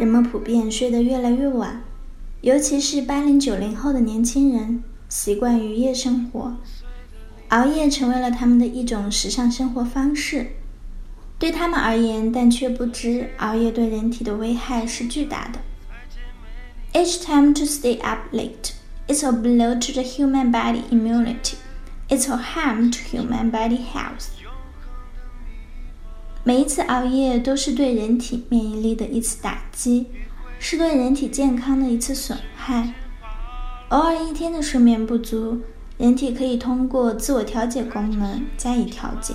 人们普遍睡得越来越晚，尤其是八零九零后的年轻人，习惯于夜生活，熬夜成为了他们的一种时尚生活方式。对他们而言，但却不知熬夜对人体的危害是巨大的。Each time to stay up late, it's a blow to the human body immunity. It's a harm to human body health. 每一次熬夜都是对人体免疫力的一次打击，是对人体健康的一次损害。偶尔一天的睡眠不足，人体可以通过自我调节功能加以调节。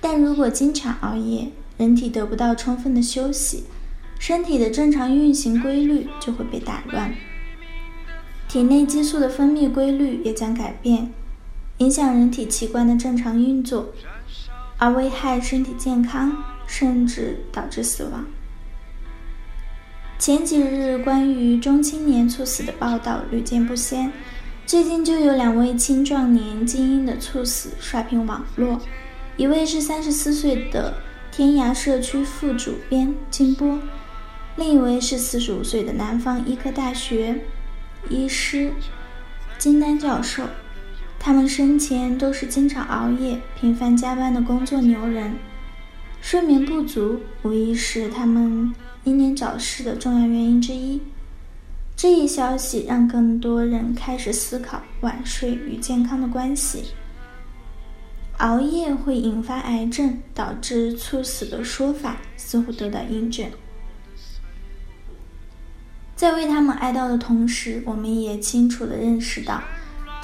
但如果经常熬夜，人体得不到充分的休息，身体的正常运行规律就会被打乱，体内激素的分泌规律也将改变，影响人体器官的正常运作。而危害身体健康，甚至导致死亡。前几日关于中青年猝死的报道屡见不鲜，最近就有两位青壮年精英的猝死刷屏网络，一位是三十四岁的天涯社区副主编金波，另一位是四十五岁的南方医科大学医师金丹教授。他们生前都是经常熬夜、频繁加班的工作牛人，睡眠不足无疑是他们英年早逝的重要原因之一。这一消息让更多人开始思考晚睡与健康的关系。熬夜会引发癌症、导致猝死的说法似乎得到印证。在为他们哀悼的同时，我们也清楚地认识到。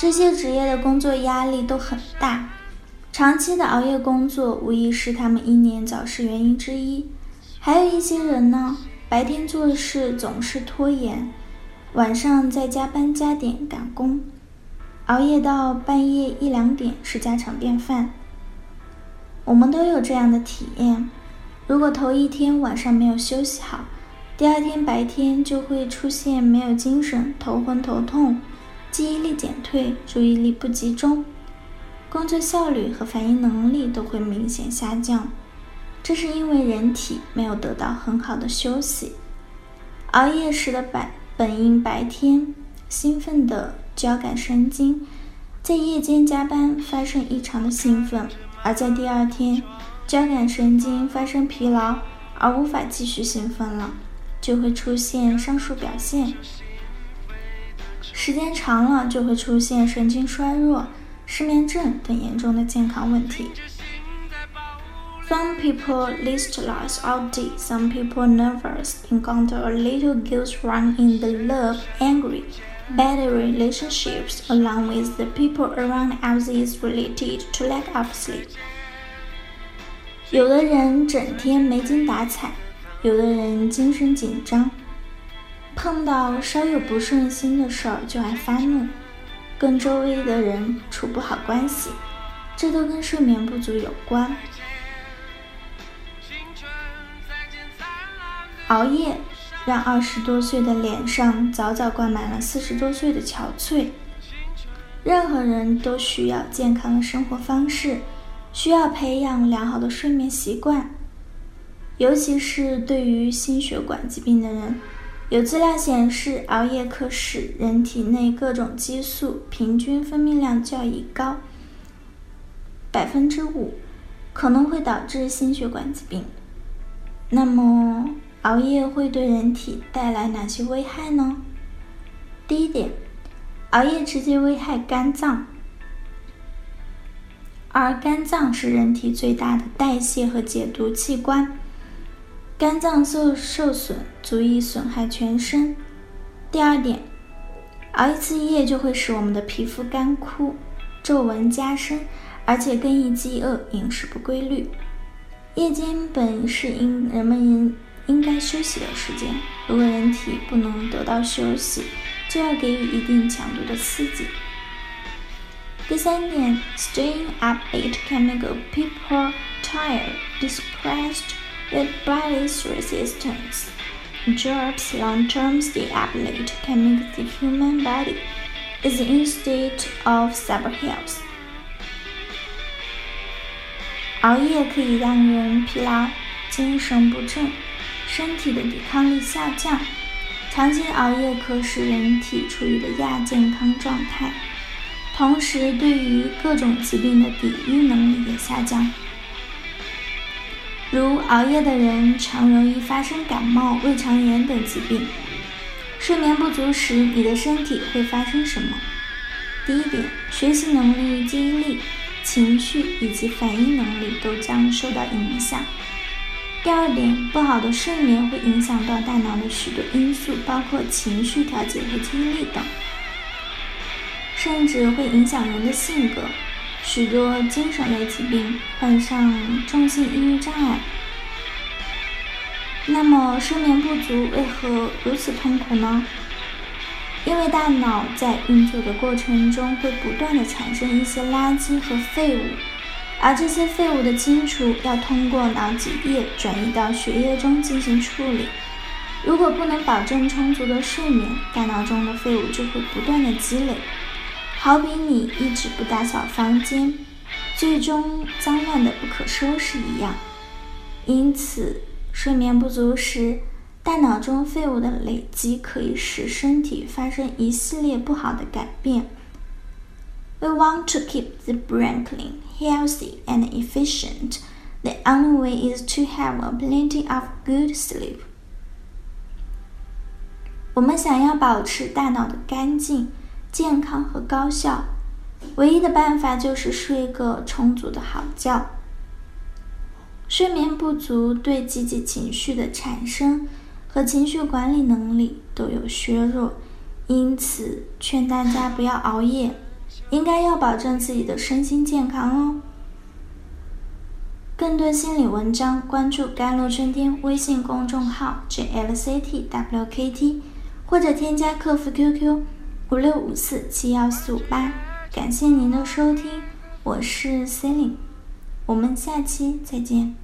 这些职业的工作压力都很大，长期的熬夜工作无疑是他们英年早逝原因之一。还有一些人呢，白天做事总是拖延，晚上再加班加点赶工，熬夜到半夜一两点是家常便饭。我们都有这样的体验：如果头一天晚上没有休息好，第二天白天就会出现没有精神、头昏头痛。记忆力减退，注意力不集中，工作效率和反应能力都会明显下降。这是因为人体没有得到很好的休息。熬夜时的白本应白天兴奋的交感神经，在夜间加班发生异常的兴奋，而在第二天，交感神经发生疲劳而无法继续兴奋了，就会出现上述表现。时间长了，就会出现神经衰弱、失眠症等严重的健康问题。Some people listless all day, some people nervous, encounter a little guilt run in the love, angry, bad relationships, along with the people around as is related to lack of sleep. 有的人整天没精打采，有的人精神紧张。碰到稍有不顺心的事儿就爱发怒，跟周围的人处不好关系，这都跟睡眠不足有关。熬夜让二十多岁的脸上早早挂满了四十多岁的憔悴。任何人都需要健康的生活方式，需要培养良好的睡眠习惯，尤其是对于心血管疾病的人。有资料显示，熬夜可使人体内各种激素平均分泌量较以高百分之五，可能会导致心血管疾病。那么，熬夜会对人体带来哪些危害呢？第一点，熬夜直接危害肝脏，而肝脏是人体最大的代谢和解毒器官。肝脏受受损，足以损害全身。第二点，熬一次夜就会使我们的皮肤干枯、皱纹加深，而且更易饥饿、饮食不规律。夜间本是应人们应应该休息的时间，如果人体不能得到休息，就要给予一定强度的刺激。第三点，staying up late can make people tired, depressed, with body's resistance. Jobs long-term stay up late can make the human body is in state of superhealth. 熬夜可以让人疲劳、精神不振、身体的抵抗力下降。长期熬夜可使人体处于的亚健康状态，同时对于各种疾病的抵御能力也下降。 如熬夜的人常容易发生感冒、胃肠炎等疾病。睡眠不足时，你的身体会发生什么？第一点，学习能力、记忆力。情绪以及反应能力都将受到影响。第二点，不好的睡眠会影响到大脑的许多因素，包括情绪调节和记忆力等，甚至会影响人的性格。许多精神类疾病，患上重性抑郁障碍。那么，睡眠不足为何如此痛苦呢？因为大脑在运作的过程中会不断的产生一些垃圾和废物，而这些废物的清除要通过脑脊液转移到血液中进行处理。如果不能保证充足的睡眠，大脑中的废物就会不断的积累，好比你一直不打扫房间，最终脏乱的不可收拾一样。因此，睡眠不足时。大脑中废物的累积可以使身体发生一系列不好的改变。We want to keep the brain clean, healthy, and efficient. The only way is to have a plenty of good sleep. 我们想要保持大脑的干净、健康和高效，唯一的办法就是睡个充足的好觉。睡眠不足对积极情绪的产生。和情绪管理能力都有削弱，因此劝大家不要熬夜，应该要保证自己的身心健康哦。更多心理文章，关注“甘露春天”微信公众号 “jlctwkt”，或者添加客服 QQ 五六五四七幺四五八。感谢您的收听，我是 Celine，我们下期再见。